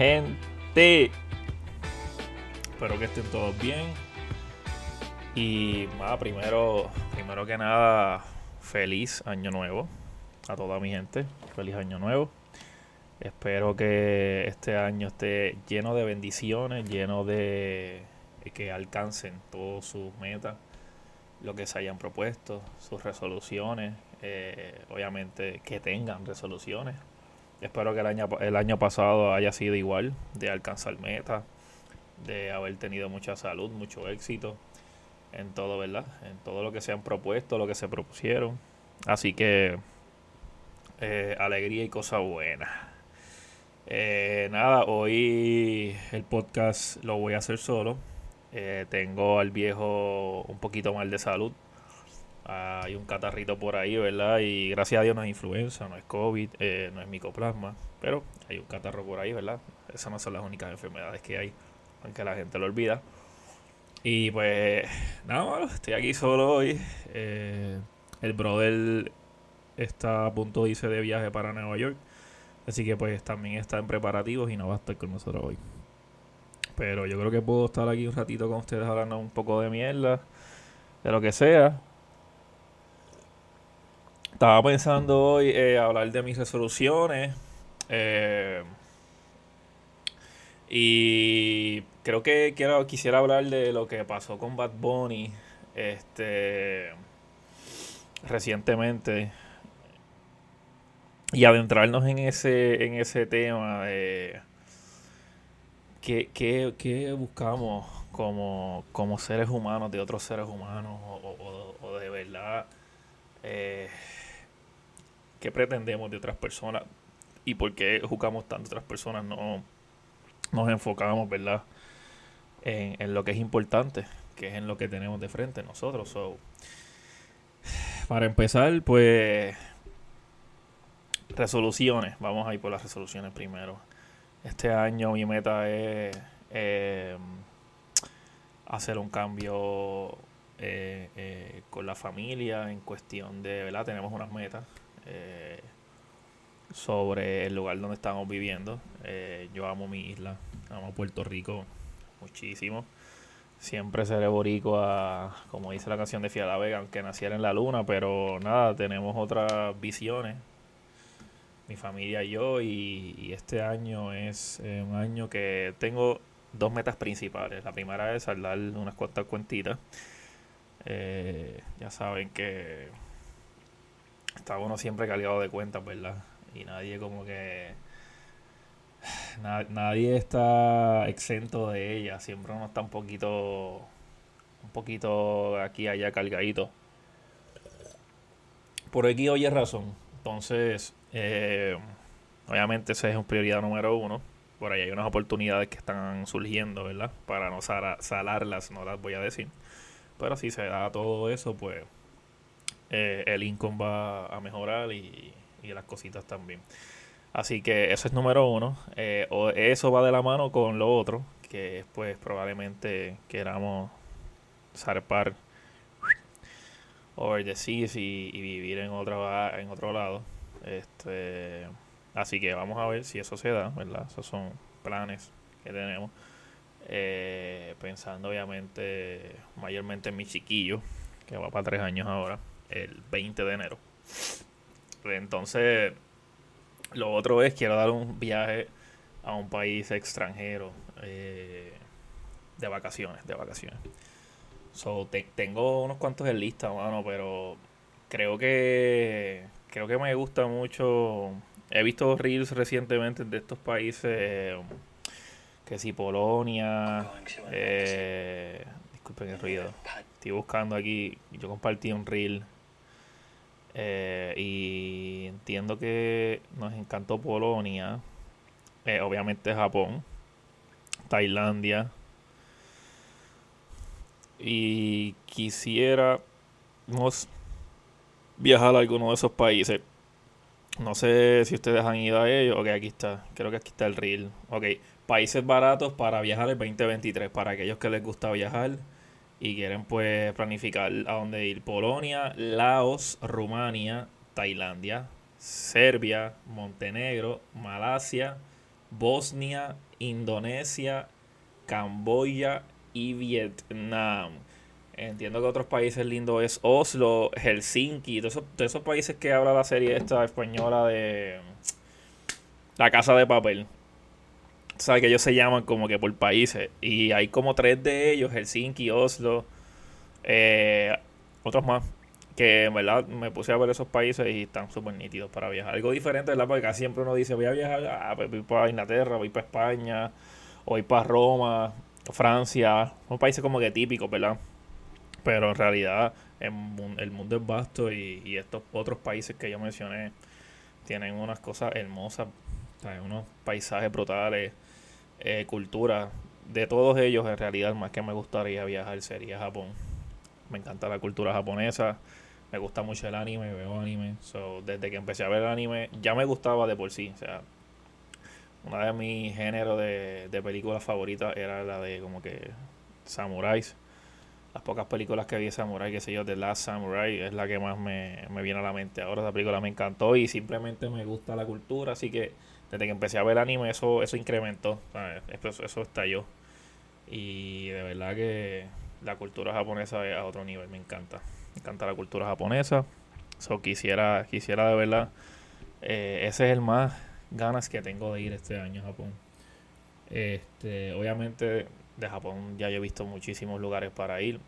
gente? Espero que estén todos bien. Y nada, primero, primero que nada, feliz año nuevo a toda mi gente. Feliz año nuevo. Espero que este año esté lleno de bendiciones, lleno de que alcancen todas sus metas, lo que se hayan propuesto, sus resoluciones, eh, obviamente que tengan resoluciones. Espero que el año, el año pasado haya sido igual, de alcanzar metas, de haber tenido mucha salud, mucho éxito en todo, ¿verdad? En todo lo que se han propuesto, lo que se propusieron. Así que eh, alegría y cosas buenas. Eh, nada, hoy el podcast lo voy a hacer solo. Eh, tengo al viejo un poquito mal de salud. Hay un catarrito por ahí, ¿verdad? Y gracias a Dios no es influenza, no es COVID, no es micoplasma. Pero hay un catarro por ahí, ¿verdad? Esas no son las únicas enfermedades que hay, aunque la gente lo olvida. Y pues, nada, estoy aquí solo hoy. el brother está a punto de irse de viaje para Nueva York. Así que pues también está en preparativos y no va a estar con nosotros hoy. Pero yo creo que puedo estar aquí un ratito con ustedes hablando un poco de mierda, de lo que sea. Estaba pensando hoy eh, hablar de mis resoluciones. Eh, y creo que quiero, quisiera hablar de lo que pasó con Bad Bunny este, recientemente y adentrarnos en ese, en ese tema de qué, buscamos como, como, seres humanos de otros seres humanos o, de verdad eh, qué pretendemos de otras personas y por qué juzgamos tanto otras personas, no nos enfocamos, ¿verdad? En, lo que es importante, que es en lo que tenemos de frente nosotros. So, para empezar, pues Resoluciones, vamos a ir por las resoluciones primero. Este año mi meta es eh, hacer un cambio eh, eh, con la familia en cuestión de, ¿verdad? Tenemos unas metas sobre el lugar donde estamos viviendo. yo amo mi isla, amo Puerto Rico muchísimo. Siempre seré boricua, como dice la canción de Fiala Vega, aunque naciera en la luna, pero nada, tenemos otras visiones mi familia y yo. Y, este año es eh, un año que tengo dos metas principales. La primera es saldar unas cuantas cuentitas. Eh, ya saben que está uno siempre cargado de cuentas, ¿verdad? Y nadie como que... nadie está exento de ellas. Siempre uno está un poquito... Un poquito aquí allá cargadito. Por aquí oye razón. Entonces, eh, obviamente esa es prioridad número uno. Por ahí hay unas oportunidades que están surgiendo, ¿verdad? Para no salarlas, no las voy a decir. Pero si se da todo eso, pues eh, el income va a mejorar y, las cositas también. Así que eso es número uno. Eh, o eso va de la mano con lo otro, que pues probablemente queramos zarpar over the seas y, y vivir en, otra, en otro lado. Este, así que vamos a ver si eso se da, ¿verdad? Esos son planes que tenemos. Eh, pensando obviamente mayormente en mi chiquillo, que va para tres años ahora, el 20 de enero. Entonces, lo otro es, quiero dar un viaje a un país extranjero eh, de vacaciones, de vacaciones. So, tengo unos cuantos en lista, mano, pero creo que creo que me gusta mucho. He visto reels recientemente de estos países, que si Polonia, eh, disculpen el ruido, estoy buscando aquí, yo compartí un reel eh, y entiendo que nos encantó Polonia, eh, obviamente Japón, Tailandia y quisiera viajar a alguno de esos países. No sé si ustedes han ido a ellos. Ok, aquí está. Creo que aquí está el reel. Ok, países baratos para viajar el 2023. Para aquellos que les gusta viajar y quieren pues planificar a dónde ir. Polonia, Laos, Rumania, Tailandia, Serbia, Montenegro, Malasia, Bosnia, Indonesia, Camboya y Vietnam. Entiendo que otros países lindos es Oslo, Helsinki, todos esos, países que habla la serie esta española de La Casa de Papel. Sabes que ellos se llaman como que por países. Y hay como tres de ellos, Helsinki, Oslo, eh, otros más. Que en verdad me puse a ver esos países y están súper nítidos para viajar. Algo diferente, ¿verdad? Porque siempre uno dice, voy a viajar, ah, pues voy para Inglaterra, voy para España, voy para Roma, Francia. Son países como que típicos, ¿verdad? Pero en realidad el mundo es vasto y, estos otros países que yo mencioné tienen unas cosas hermosas, unos paisajes brutales, eh, cultura. De todos ellos, en realidad, más que me gustaría viajar sería Japón. Me encanta la cultura japonesa, me gusta mucho el anime, veo anime. So, desde que empecé a ver el anime, ya me gustaba de por sí. O sea, una de mis géneros de, de películas favoritas era la de como que samuráis las pocas películas que vi de Samurai, que sé yo, The Last Samurai, es la que más me, viene a la mente. Ahora esa película me encantó y simplemente me gusta la cultura, así que desde que empecé a ver anime eso, eso incrementó, Eso, eso estalló. Y de verdad que la cultura japonesa es a otro nivel, me encanta. Me encanta la cultura japonesa. So, quisiera, quisiera de verdad, eh, ese es el más ganas que tengo de ir este año a Japón. Este, obviamente de Japón ya yo he visto muchísimos lugares para ir,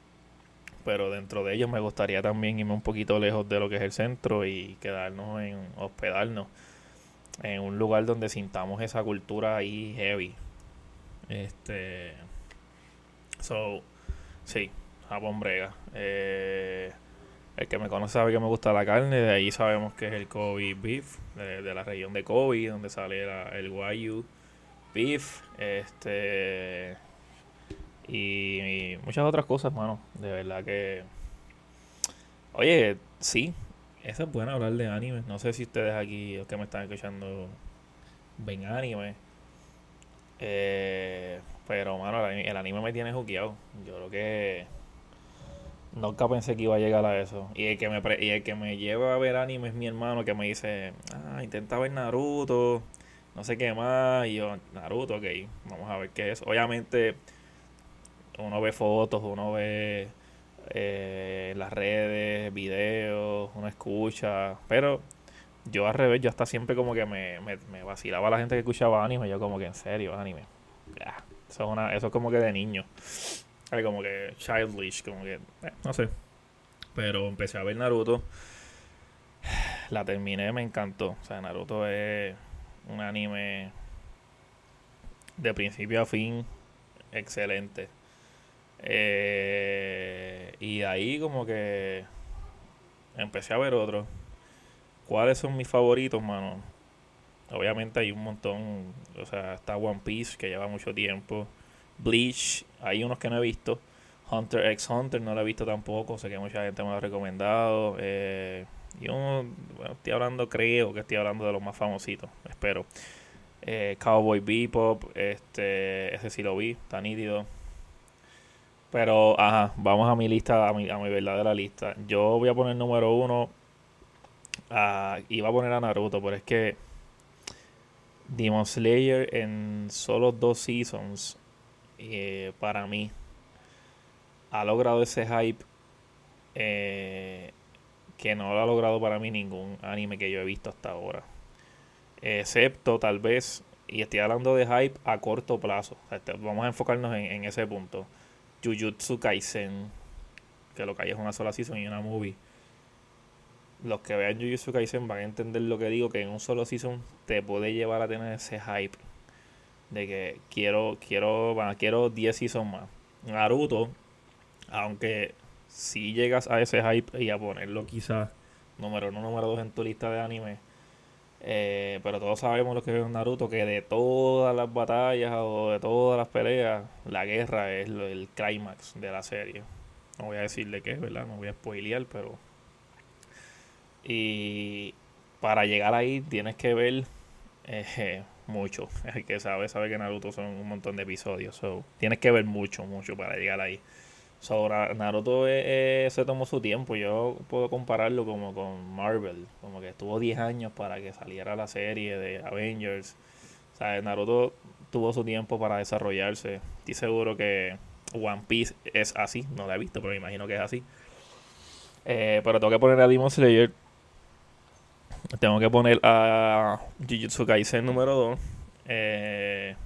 pero dentro de ellos me gustaría también irme un poquito lejos de lo que es el centro y quedarnos en hospedarnos en un lugar donde sintamos esa cultura ahí heavy. Este, so, sí, Japón brega. Eh, el que me conoce sabe que me gusta la carne, de ahí sabemos que es el Kobe Beef, de, la región de Kobe, donde sale el Wagyu Beef. Este, y, muchas otras cosas, mano. De verdad que. Oye, sí. Eso es bueno hablar de anime. No sé si ustedes aquí, los que me están escuchando, ven anime. Eh, pero, mano, el anime, me tiene juqueado. Yo creo que. Nunca pensé que iba a llegar a eso. Y el que me, y el que me lleva a ver anime es mi hermano que me dice: Ah, intenta ver Naruto. No sé qué más. Y yo, Naruto, ok. Vamos a ver qué es. Obviamente uno ve fotos, uno ve eh, las redes, videos, uno escucha, pero yo al revés, yo hasta siempre como que me, vacilaba la gente que escuchaba anime, yo como que en serio, anime. eso, es una, eso es como que de niño. Como que childish, como que, eh, no sé. Pero empecé a ver Naruto. La terminé, me encantó. O sea, Naruto es un anime de principio a fin excelente. Eh, y ahí como que empecé a ver otros. ¿Cuáles son mis favoritos, mano? Obviamente hay un montón. O sea, está One Piece, que lleva mucho tiempo. Bleach, hay unos que no he visto. Hunter x Hunter no lo he visto tampoco. Sé que mucha gente me lo ha recomendado. Eh, y uno, bueno, estoy hablando, creo que estoy hablando de los más famositos. Espero. Eh, Cowboy Bebop, este, ese sí lo vi, está nítido. Pero, ajá, vamos a mi lista, a mi, a mi verdadera lista. Yo voy a poner número uno. y iba a poner a Naruto, pero es que Demon Slayer en solo dos seasons, eh, para mí, ha logrado ese hype eh, que no lo ha logrado para mí ningún anime que yo he visto hasta ahora. Excepto tal vez, y estoy hablando de hype a corto plazo. Vamos a enfocarnos en ese punto Jujutsu Kaisen, que lo que hay es una sola season y una movie. Los que vean Jujutsu Kaisen van a entender lo que digo, que en un solo season te puede llevar a tener ese hype de que quiero quiero quiero 10 seasons más. Naruto, aunque si llegas a ese hype y a ponerlo quizás número uno, número dos en tu lista de anime, eh, pero todos sabemos lo que es Naruto, que de todas las batallas o de todas las peleas, la guerra es el clímax de la serie. No voy a decirle qué, ¿verdad? No voy a spoilear, pero... Y para llegar ahí tienes que ver eh, mucho. El que sabe, sabe que Naruto son un montón de episodios. So, tienes que ver mucho, mucho para llegar ahí. Naruto eh, eh, se tomó su tiempo. Yo puedo compararlo como con Marvel. Como que estuvo 10 años para que saliera la serie de Avengers. O sea, Naruto tuvo su tiempo para desarrollarse. Estoy seguro que One Piece es así. No la he visto, pero me imagino que es así. Eh, pero tengo que poner a Demon Slayer. Tengo que poner a Jujutsu Kaisen número 2. Eh,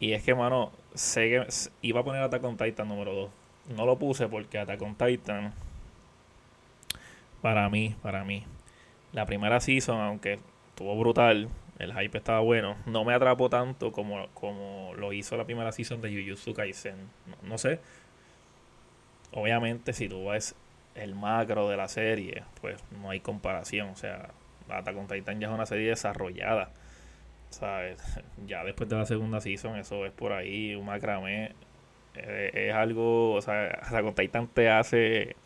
y es que, mano, sé que iba a poner Attack on Titan número 2. No lo puse porque Attack on Titan, para mí, para mí, la primera season, aunque estuvo brutal, el hype estaba bueno, no me atrapó tanto como, como lo hizo la primera season de Jujutsu Kaisen. No, sé. Obviamente, si tú ves el macro de la serie, pues no hay comparación. O sea, Attack on Titan ya es una serie desarrollada. ¿Sabes? Ya después de la segunda season, eso es por ahí, un macramé. Eh, es algo, o sea, Attack on Titan te hace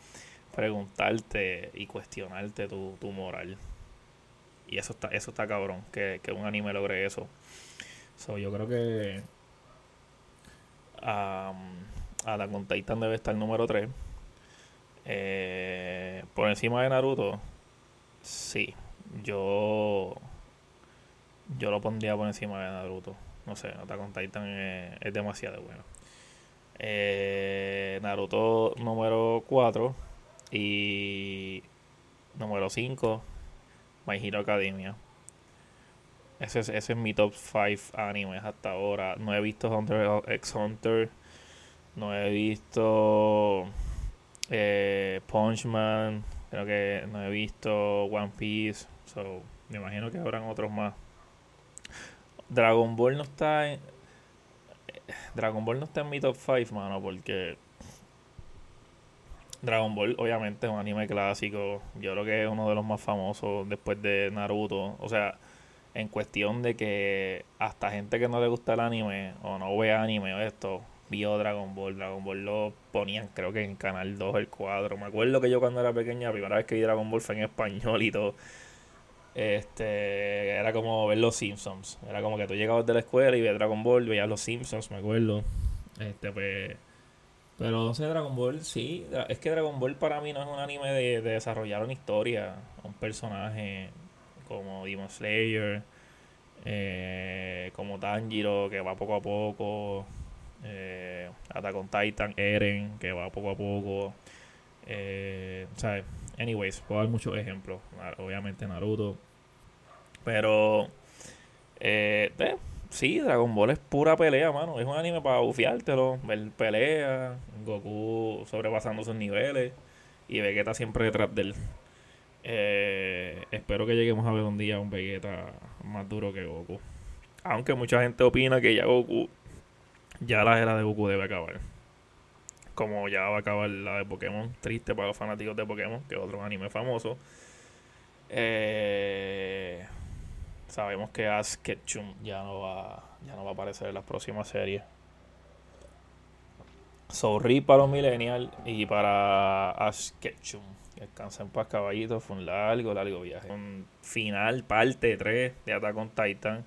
preguntarte y cuestionarte tu, tu moral. Y eso está, eso está cabrón, que, un anime logre eso. So, yo creo que um, Attack debe estar número 3. Eh, por encima de Naruto, sí. Yo yo lo pondría por encima de Naruto. No sé, Attack on Titan es, es demasiado bueno. Eh, Naruto número 4 y número 5 My Hero Academia. Ese es, ese es mi top 5 animes hasta ahora. No he visto Hunter x Hunter. No he visto eh, Punchman. Creo que no he visto One Piece. So, me imagino que habrán otros más. Dragon Ball no está en. Dragon Ball no está en mi top 5, mano, porque. Dragon Ball, obviamente, es un anime clásico. Yo creo que es uno de los más famosos después de Naruto. O sea, en cuestión de que hasta gente que no le gusta el anime o no ve anime o esto, vio Dragon Ball. Dragon Ball lo ponían, creo que en Canal 2, el cuadro. Me acuerdo que yo cuando era pequeña, la primera vez que vi Dragon Ball fue en español y todo. Este, era como ver los Simpsons. Era como que tú llegabas de la escuela y veías Dragon Ball, veías los Simpsons, me acuerdo. Este, pues. Pero no sé, Dragon Ball, sí. Es que Dragon Ball para mí no es un anime de, desarrollar una historia, un personaje como Demon Slayer, eh, como Tanjiro, que va poco a poco. Eh, Attack on Titan, Eren, que va poco a poco. Eh, ¿sabes? Anyways, puedo dar muchos ejemplos. Obviamente Naruto, pero, eh, eh, sí, Dragon Ball es pura pelea, mano. Es un anime para bufiártelo, ver pelea, Goku sobrepasando sus niveles y Vegeta siempre detrás de él. Eh, espero que lleguemos a ver un día un Vegeta más duro que Goku. Aunque mucha gente opina que ya Goku, ya la era de Goku debe acabar. Como ya va a acabar la de Pokémon, triste para los fanáticos de Pokémon, que es otro anime famoso. Eh, sabemos que Ash Ketchum ya no va, ya no va a aparecer en las próximas series. Sorry para los millennials y para Ash Ketchum. Descansen paz, caballitos. Fue un largo, largo viaje. Final, parte 3 de Attack on Titan.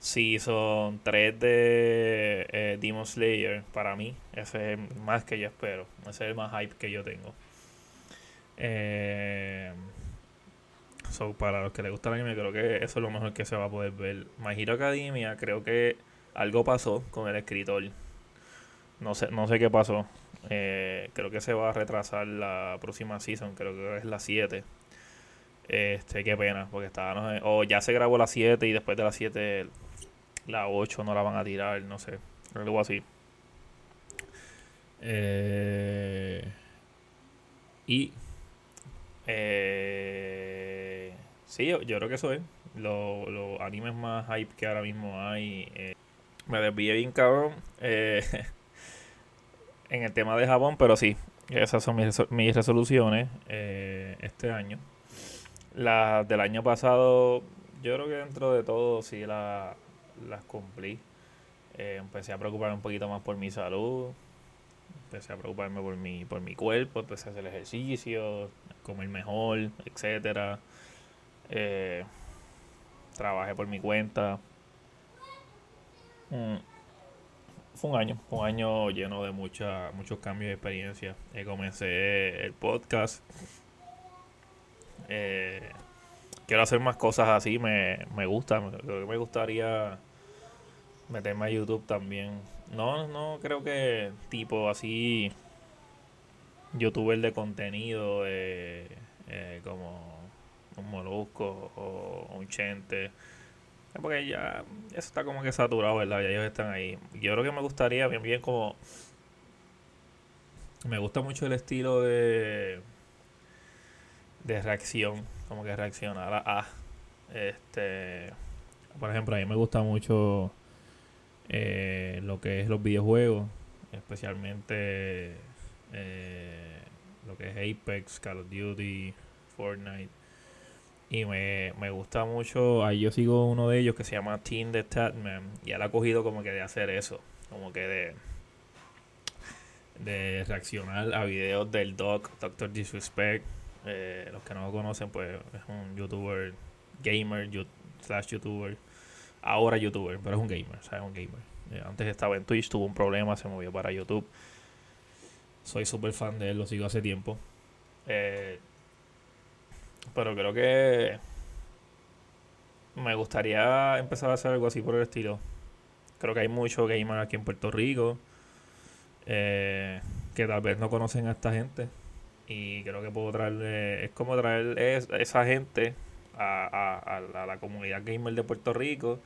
son 3 de eh, Demon Slayer. Para mí, ese es más que yo espero. Ese es el más hype que yo tengo. Eh, So, para los que les gusta el anime, creo que eso es lo mejor que se va a poder ver. My Hero Academia, creo que algo pasó con el escritor. No sé, no sé qué pasó. Eh, creo que se va a retrasar la próxima season, creo que es la 7. Este, qué pena, porque está, o ya se grabó la 7 y después de la 7 la 8 no la van a tirar, no sé, algo así. Eh, y eh, sí, yo, creo que eso es. Los animes más hype que ahora mismo hay. Eh, me desvié bien cabrón eh, en el tema de Japón, pero sí, esas son mis, resoluciones eh, este año. Las del año pasado, yo creo que dentro de todo sí las cumplí. empecé a preocuparme un poquito más por mi salud. Empecé a preocuparme por mi, por mi cuerpo, empecé a hacer ejercicio, comer mejor, etcétera. Eh, trabajé por mi cuenta. Mm, fue un año, un año lleno de mucha, muchos cambios de experiencia. Eh, comencé el podcast. Eh, quiero hacer más cosas así, me, me gusta, creo que me gustaría meterme a YouTube también. No, no creo que tipo así youtuber de contenido eh, eh, como un molusco o un chente. Porque ya eso está como que saturado, ¿verdad? Ya ellos están ahí. Yo creo que me gustaría bien, bien como... Me gusta mucho el estilo de... De reacción. Como que reaccionar a... Este... Por ejemplo, a mí me gusta mucho eh, lo que es los videojuegos. Especialmente eh, lo que es Apex, Call of Duty, Fortnite. Y me, gusta mucho, ahí yo sigo uno de ellos que se llama Team the Tatman. Y él ha cogido como que de hacer eso, como que de, de reaccionar a videos del Doc, Doctor Disrespect. Eh, los que no lo conocen, pues es un youtuber, gamer, slash youtuber. Ahora youtuber, pero es un gamer, o sea, es un gamer. Eh, antes estaba en Twitch, tuvo un problema, se movió para YouTube. Soy súper fan de él, lo sigo hace tiempo. Eh, pero creo que me gustaría empezar a hacer algo así por el estilo. Creo que hay muchos gamers aquí en Puerto Rico eh, que tal vez no conocen a esta gente. Y creo que puedo traerle. Es como traer esa gente a, la comunidad gamer de Puerto Rico.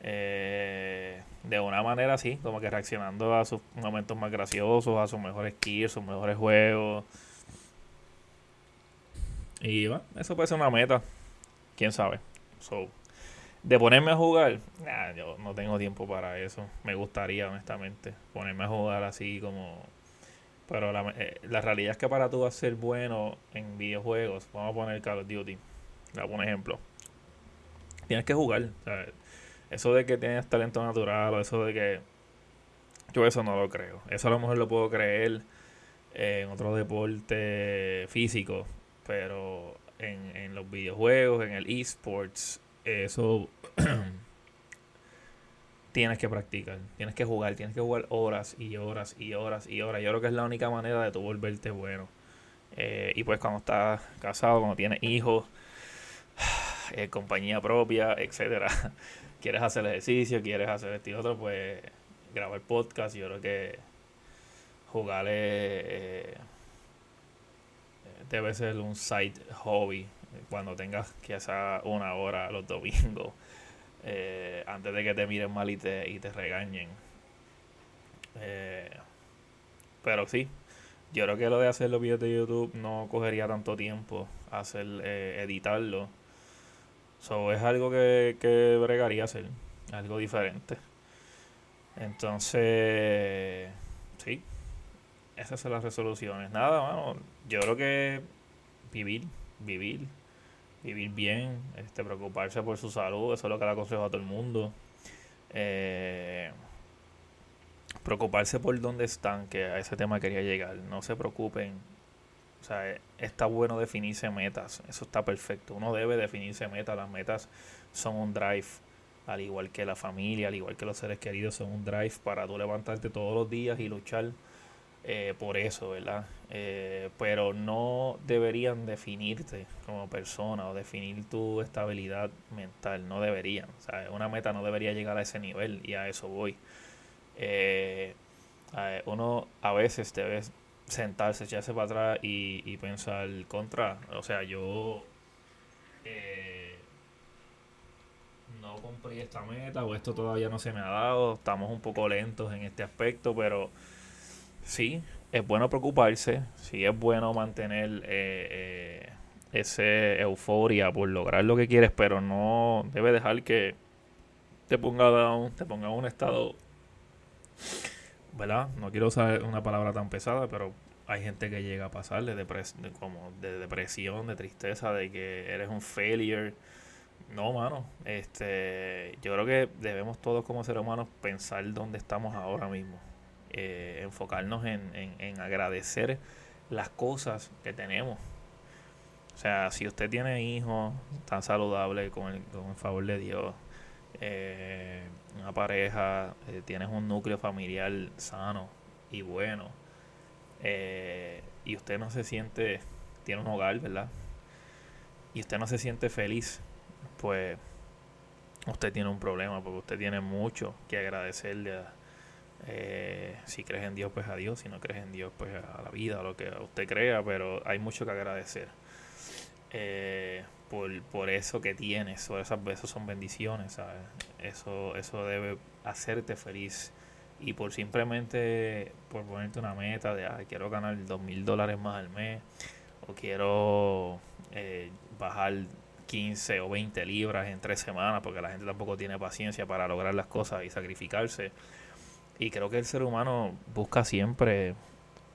Eh, de una manera así, como que reaccionando a sus momentos más graciosos, a sus mejores kills, sus mejores juegos. Y va, eso puede ser una meta. Quién sabe. So, de ponerme a jugar, yo no tengo tiempo para eso. Me gustaría, honestamente, ponerme a jugar así como. Pero la, eh, la realidad es que para tú ser bueno en videojuegos, vamos a poner Call of Duty, un ejemplo. Tienes que jugar. Eso de que tienes talento natural o eso de que. Yo eso no lo creo. Eso a lo mejor lo puedo creer en otro deporte físico pero en, en los videojuegos, en el esports, eso tienes que practicar, tienes que jugar, tienes que jugar horas y horas y horas y horas. Yo creo que es la única manera de tú volverte bueno. Eh, y pues cuando estás casado, cuando tienes hijos, eh, compañía propia, etcétera, quieres hacer ejercicio, quieres hacer esto y otro, pues grabar podcast, yo creo que jugarle eh, debe ser un side hobby cuando tengas que hacer una hora los domingos eh, antes de que te miren mal y te, y te regañen. Eh, pero sí, yo creo que lo de hacer los videos de YouTube no cogería tanto tiempo hacer eh, editarlo. So, es algo que, que bregaría hacer, algo diferente. Entonces, sí, esas son las resoluciones. Nada, mano. Yo creo que vivir, vivir, vivir bien, este, preocuparse por su salud, eso es lo que le aconsejo a todo el mundo. Eh, preocuparse por dónde están, que a ese tema quería llegar. No se preocupen. O sea, está bueno definirse metas. Eso está perfecto. Uno debe definirse metas. Las metas son un drive. Al igual que la familia, al igual que los seres queridos, son un drive para tú levantarte todos los días y luchar eh, por eso, ¿verdad? Eh, pero no deberían definirte como persona o definir tu estabilidad mental, no deberían. Sea, una meta no debería llegar a ese nivel y a eso voy. Eh, uno a veces debe sentarse, echarse para atrás y, y pensar contra. O sea, yo no cumplí esta meta o esto todavía no se me ha dado. Estamos un poco lentos en este aspecto, pero sí, es bueno preocuparse, sí es bueno mantener eh, eh, esa euforia por lograr lo que quieres, pero no debe dejar que te ponga down, te ponga en un estado, ¿verdad? No quiero usar una palabra tan pesada, pero hay gente que llega a pasar de, como de depresión, de tristeza, de que eres un failure. No, mano. Este, yo creo que debemos todos como seres humanos pensar dónde estamos ahora mismo. Eh, enfocarnos en, en, agradecer las cosas que tenemos. O sea, si usted tiene hijos tan saludables con el, con el favor de Dios, eh, una pareja, eh, tienes un núcleo familiar sano y bueno, y usted no se siente, tiene un hogar, ¿verdad? y usted no se siente feliz, pues usted tiene un problema, porque usted tiene mucho que agradecerle a, eh, si crees en Dios, pues a Dios. Si no crees en Dios, pues a la vida, a lo que usted crea. Pero hay mucho que agradecer. Eh, por, eso que tienes. O esas, veces son bendiciones, Eso, eso debe hacerte feliz. Y por simplemente, por ponerte una meta de, ah, quiero ganar dos mil dólares más al mes. O quiero eh, bajar 15 o 20 libras en tres semanas. Porque la gente tampoco tiene paciencia para lograr las cosas y sacrificarse y creo que el ser humano busca siempre,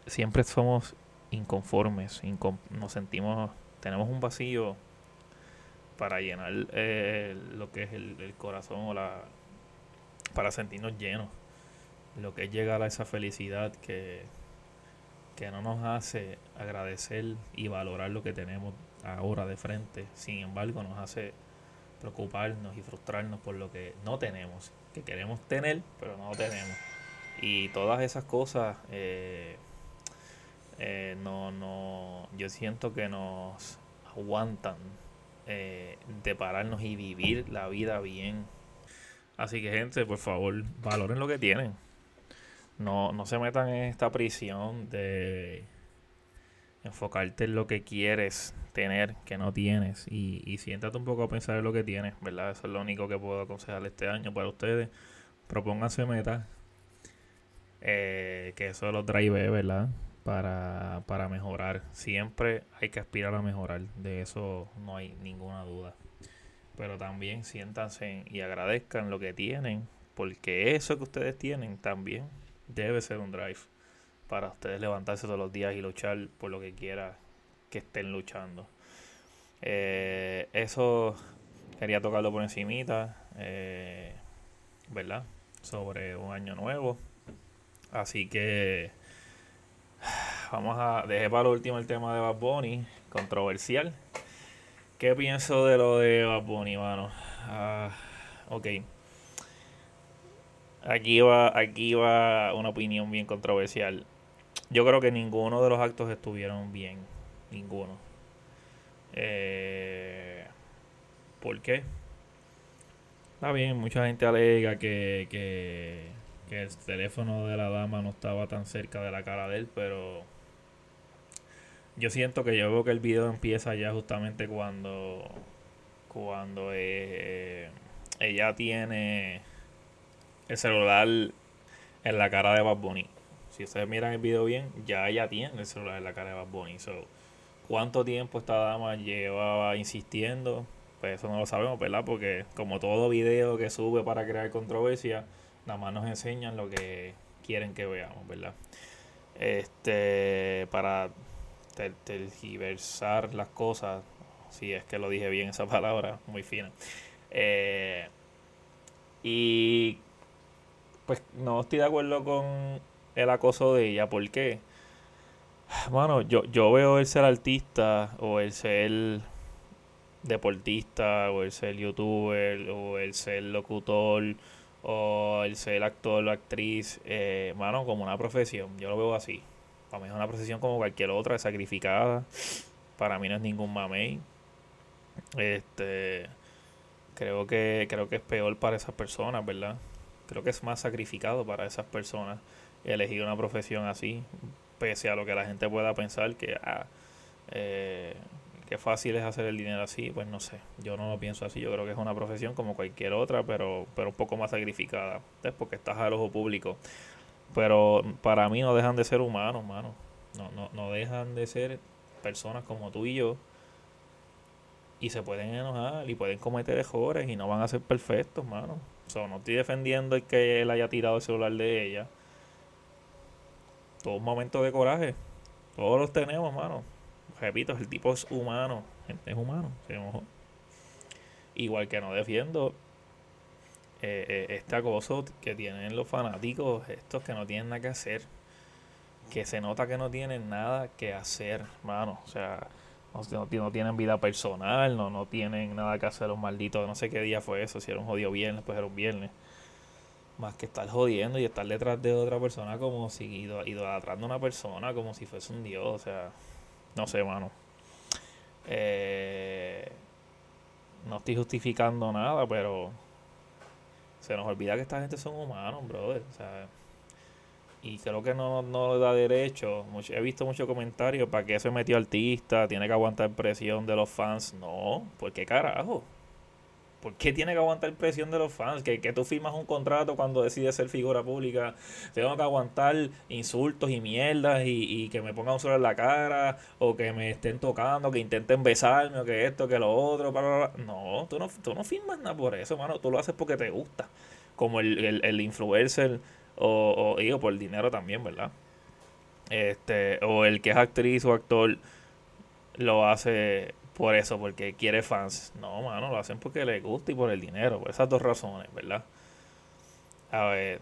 siempre somos inconformes, nos sentimos, tenemos un vacío para llenar eh, lo que es el, corazón o la, para sentirnos llenos. Lo que es llegar a esa felicidad que, que no nos hace agradecer y valorar lo que tenemos ahora de frente. Sin embargo, nos hace preocuparnos y frustrarnos por lo que no tenemos, que queremos tener, pero no tenemos. Y todas esas cosas, eh, eh, no, no, yo siento que nos aguantan eh, de pararnos y vivir la vida bien. Así que gente, por favor, valoren lo que tienen. No, no se metan en esta prisión de enfocarte en lo que quieres tener que no tienes y, y siéntate un poco a pensar en lo que tienes, ¿verdad? Eso es lo único que puedo aconsejar este año para ustedes. Propónganse metas, eh, que eso lo drive, ¿verdad? Para, para mejorar. Siempre hay que aspirar a mejorar, de eso no hay ninguna duda. Pero también siéntanse y agradezcan lo que tienen, porque eso que ustedes tienen también debe ser un drive para ustedes levantarse todos los días y luchar por lo que quiera que estén luchando. Eh, eso quería tocarlo por encimita, eh, ¿verdad? Sobre un año nuevo. Así que vamos a dejar para lo último el tema de Bad Bunny, controversial. ¿Qué pienso de lo de Bad Bunny, mano? Ah, ok. Aquí va, aquí va una opinión bien controversial. Yo creo que ninguno de los actos estuvieron bien. Ninguno. Eh, ¿Por qué? Está bien, mucha gente alega que, que que el teléfono de la dama no estaba tan cerca de la cara de él, pero yo siento que yo veo que el video empieza ya justamente cuando cuando eh, ella tiene el celular en la cara de Bad Bunny. Si ustedes miran el video bien, ya ella tiene el celular en la cara de Bad Bunny. So, ¿Cuánto tiempo esta dama llevaba insistiendo? Pues eso no lo sabemos, ¿verdad? Porque como todo video que sube para crear controversia, nada más nos enseñan lo que quieren que veamos, ¿verdad? Este, para tergiversar las cosas, si es que lo dije bien esa palabra, muy fina. Eh, y pues no estoy de acuerdo con el acoso de ella, ¿por qué? Bueno, yo, yo veo el ser artista o el ser deportista o el ser youtuber o el ser locutor o el ser actor o actriz, eh, mano, como una profesión. Yo lo veo así. Para mí es una profesión como cualquier otra, sacrificada. Para mí no es ningún mamey. Este, creo que creo que es peor para esas personas, ¿verdad? Creo que es más sacrificado para esas personas elegir una profesión así, pese a lo que la gente pueda pensar que ah, eh, Qué fácil es hacer el dinero así, pues no sé. Yo no lo pienso así. Yo creo que es una profesión como cualquier otra, pero, pero un poco más sacrificada. Es porque estás al ojo público. Pero para mí no dejan de ser humanos, mano. No, no, no dejan de ser personas como tú y yo. Y se pueden enojar y pueden cometer errores y no van a ser perfectos, mano. So, no estoy defendiendo el que él haya tirado el celular de ella. Todo un momento de coraje. Todos los tenemos, mano repito, el tipo es humano, es humano, Igual que no defiendo eh, eh, este acoso que tienen los fanáticos, estos que no tienen nada que hacer, que se nota que no tienen nada que hacer, mano, o sea, no, no, tienen vida personal, no, no tienen nada que hacer los malditos, no sé qué día fue eso, si era un jodido viernes, pues era un viernes. Más que estar jodiendo y estar detrás de otra persona como si idolatrando a una persona como si fuese un dios, o sea, no sé, mano. Eh, no estoy justificando nada, pero se nos olvida que esta gente son humanos, brother. Y creo que no, no da derecho. he visto muchos comentarios para que se metió artista, tiene que aguantar presión de los fans. No, ¿por qué carajo? ¿Por qué tiene que aguantar presión de los fans? Que, que tú firmas un contrato cuando decides ser figura pública. Tengo que aguantar insultos y mierdas y, que me pongan un solo en la cara o que me estén tocando, que intenten besarme o que esto, que lo otro. No, tú no, tú no firmas nada por eso, mano. Tú lo haces porque te gusta. Como el, el, el influencer o, o digo, por el dinero también, ¿verdad? Este, o el que es actriz o actor lo hace por eso, porque quiere fans. No, mano, lo hacen porque le gusta y por el dinero, por esas dos razones, ¿verdad? A ver,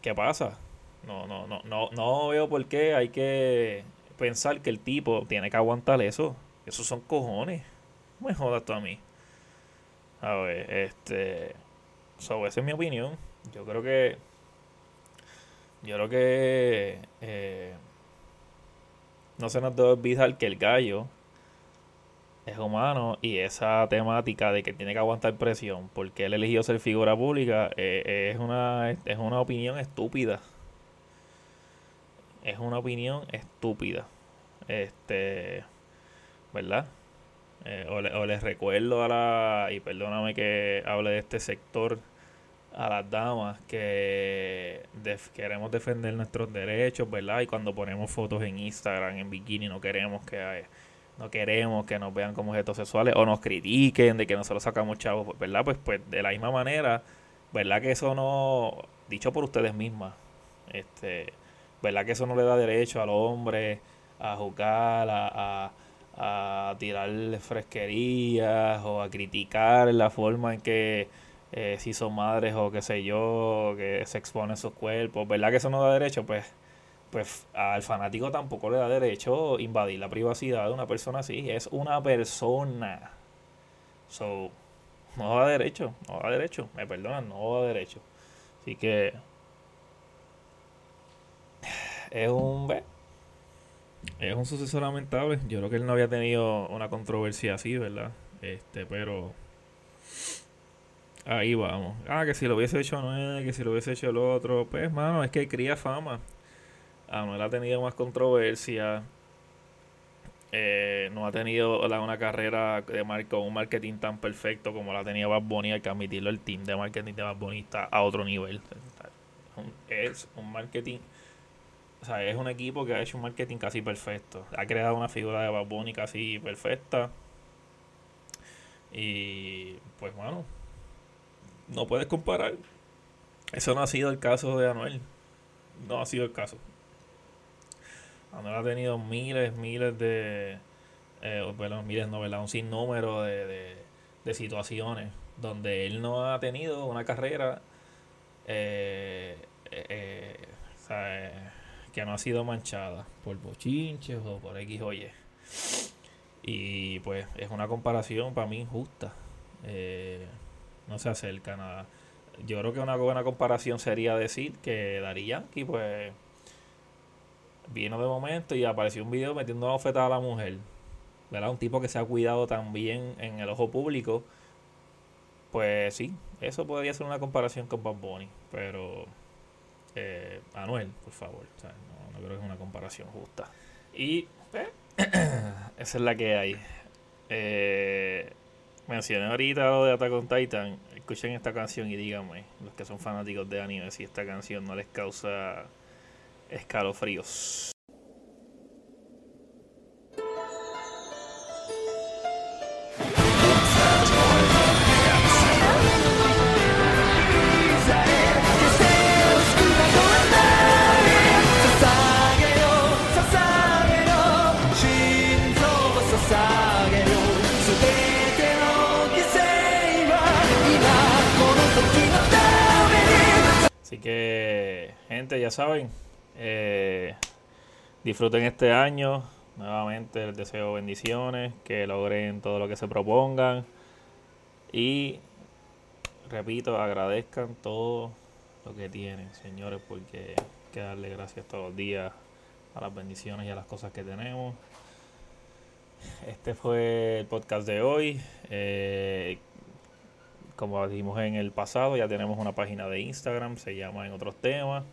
¿qué pasa? No, no, no, no, no veo por qué hay que pensar que el tipo tiene que aguantar eso. Esos son cojones. No me jodas tú a mí. A ver, este. So, esa es mi opinión. Yo creo que. Yo creo que. Eh, no se nos debe olvidar que el gallo es humano y esa temática de que tiene que aguantar presión porque él eligió ser figura pública eh, es, una, es una opinión estúpida. Es una opinión estúpida. Este, ¿verdad? Eh, o, les recuerdo a la, y perdóname que hable de este sector, a las damas que queremos defender nuestros derechos, ¿verdad? Y cuando ponemos fotos en Instagram en bikini no queremos que haya no queremos que nos vean como objetos sexuales o nos critiquen de que nosotros sacamos chavos, ¿verdad? Pues, pues de la misma manera, ¿verdad? Que eso no, dicho por ustedes mismas, este, ¿verdad? Que eso no le da derecho al hombre a jugar, a, a, a tirar fresquerías o a criticar la forma en que eh, si son madres o qué sé yo, que se exponen sus cuerpos, ¿verdad? Que eso no da derecho, pues pues al fanático tampoco le da derecho invadir la privacidad de una persona así. Es una persona. So, no da derecho, no da derecho. Me perdonan, no da derecho. Así que es un es un suceso lamentable. Yo creo que él no había tenido una controversia así, ¿verdad? Este, pero ahí vamos. Ah, que si lo hubiese hecho no que si lo hubiese hecho el otro. Pues, mano, es que cría fama. Anuel ha tenido más controversia. Eh, no ha tenido una carrera de marca, un marketing tan perfecto como la tenía Bad Bunny. Hay que admitirlo, el team de marketing de Bad Bunny está a otro nivel. Es un marketing, o sea, es un equipo que ha hecho un marketing casi perfecto. Ha creado una figura de Bad Bunny casi perfecta. Y pues bueno, no puedes comparar. Eso no ha sido el caso de Anuel. No ha sido el caso. Anuel ha tenido miles, miles de. Eh, bueno, miles, no, ¿verdad? Un sinnúmero de, de, situaciones donde él no ha tenido una carrera eh, eh, que no ha sido manchada por bochinches o por X o Y. Pues es una comparación para mí injusta. no se acerca nada. Yo creo que una buena comparación sería decir que Dari Yankee, pues vino de momento y apareció un video metiendo una oferta a la mujer. ¿Verdad? Un tipo que se ha cuidado también en el ojo público. Pues sí, eso podría ser una comparación con Bob Bunny. Pero eh, Anuel, por favor. no, creo que es una comparación justa. Y eh, esa es la que hay. Eh, mencioné ahorita lo de Attack on Titan. Escuchen esta canción y díganme, los que son fanáticos de anime, si esta canción no les causa escalofríos. Así que, gente, ya saben, eh, disfruten este año. Nuevamente les deseo bendiciones, que logren todo lo que se propongan. Y repito, agradezcan todo lo que tienen, señores, porque hay que darle gracias todos los días a las bendiciones y a las cosas que tenemos. Este fue el podcast de hoy. Eh, como dijimos en el pasado, ya tenemos una página de Instagram, se llama En Otros Temas.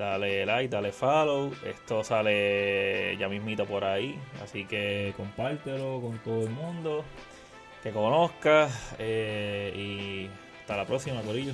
Dale like, dale follow. Esto sale ya mismito por ahí. Así que compártelo con todo el mundo. Que conozca. Eh, y hasta la próxima, Corillo.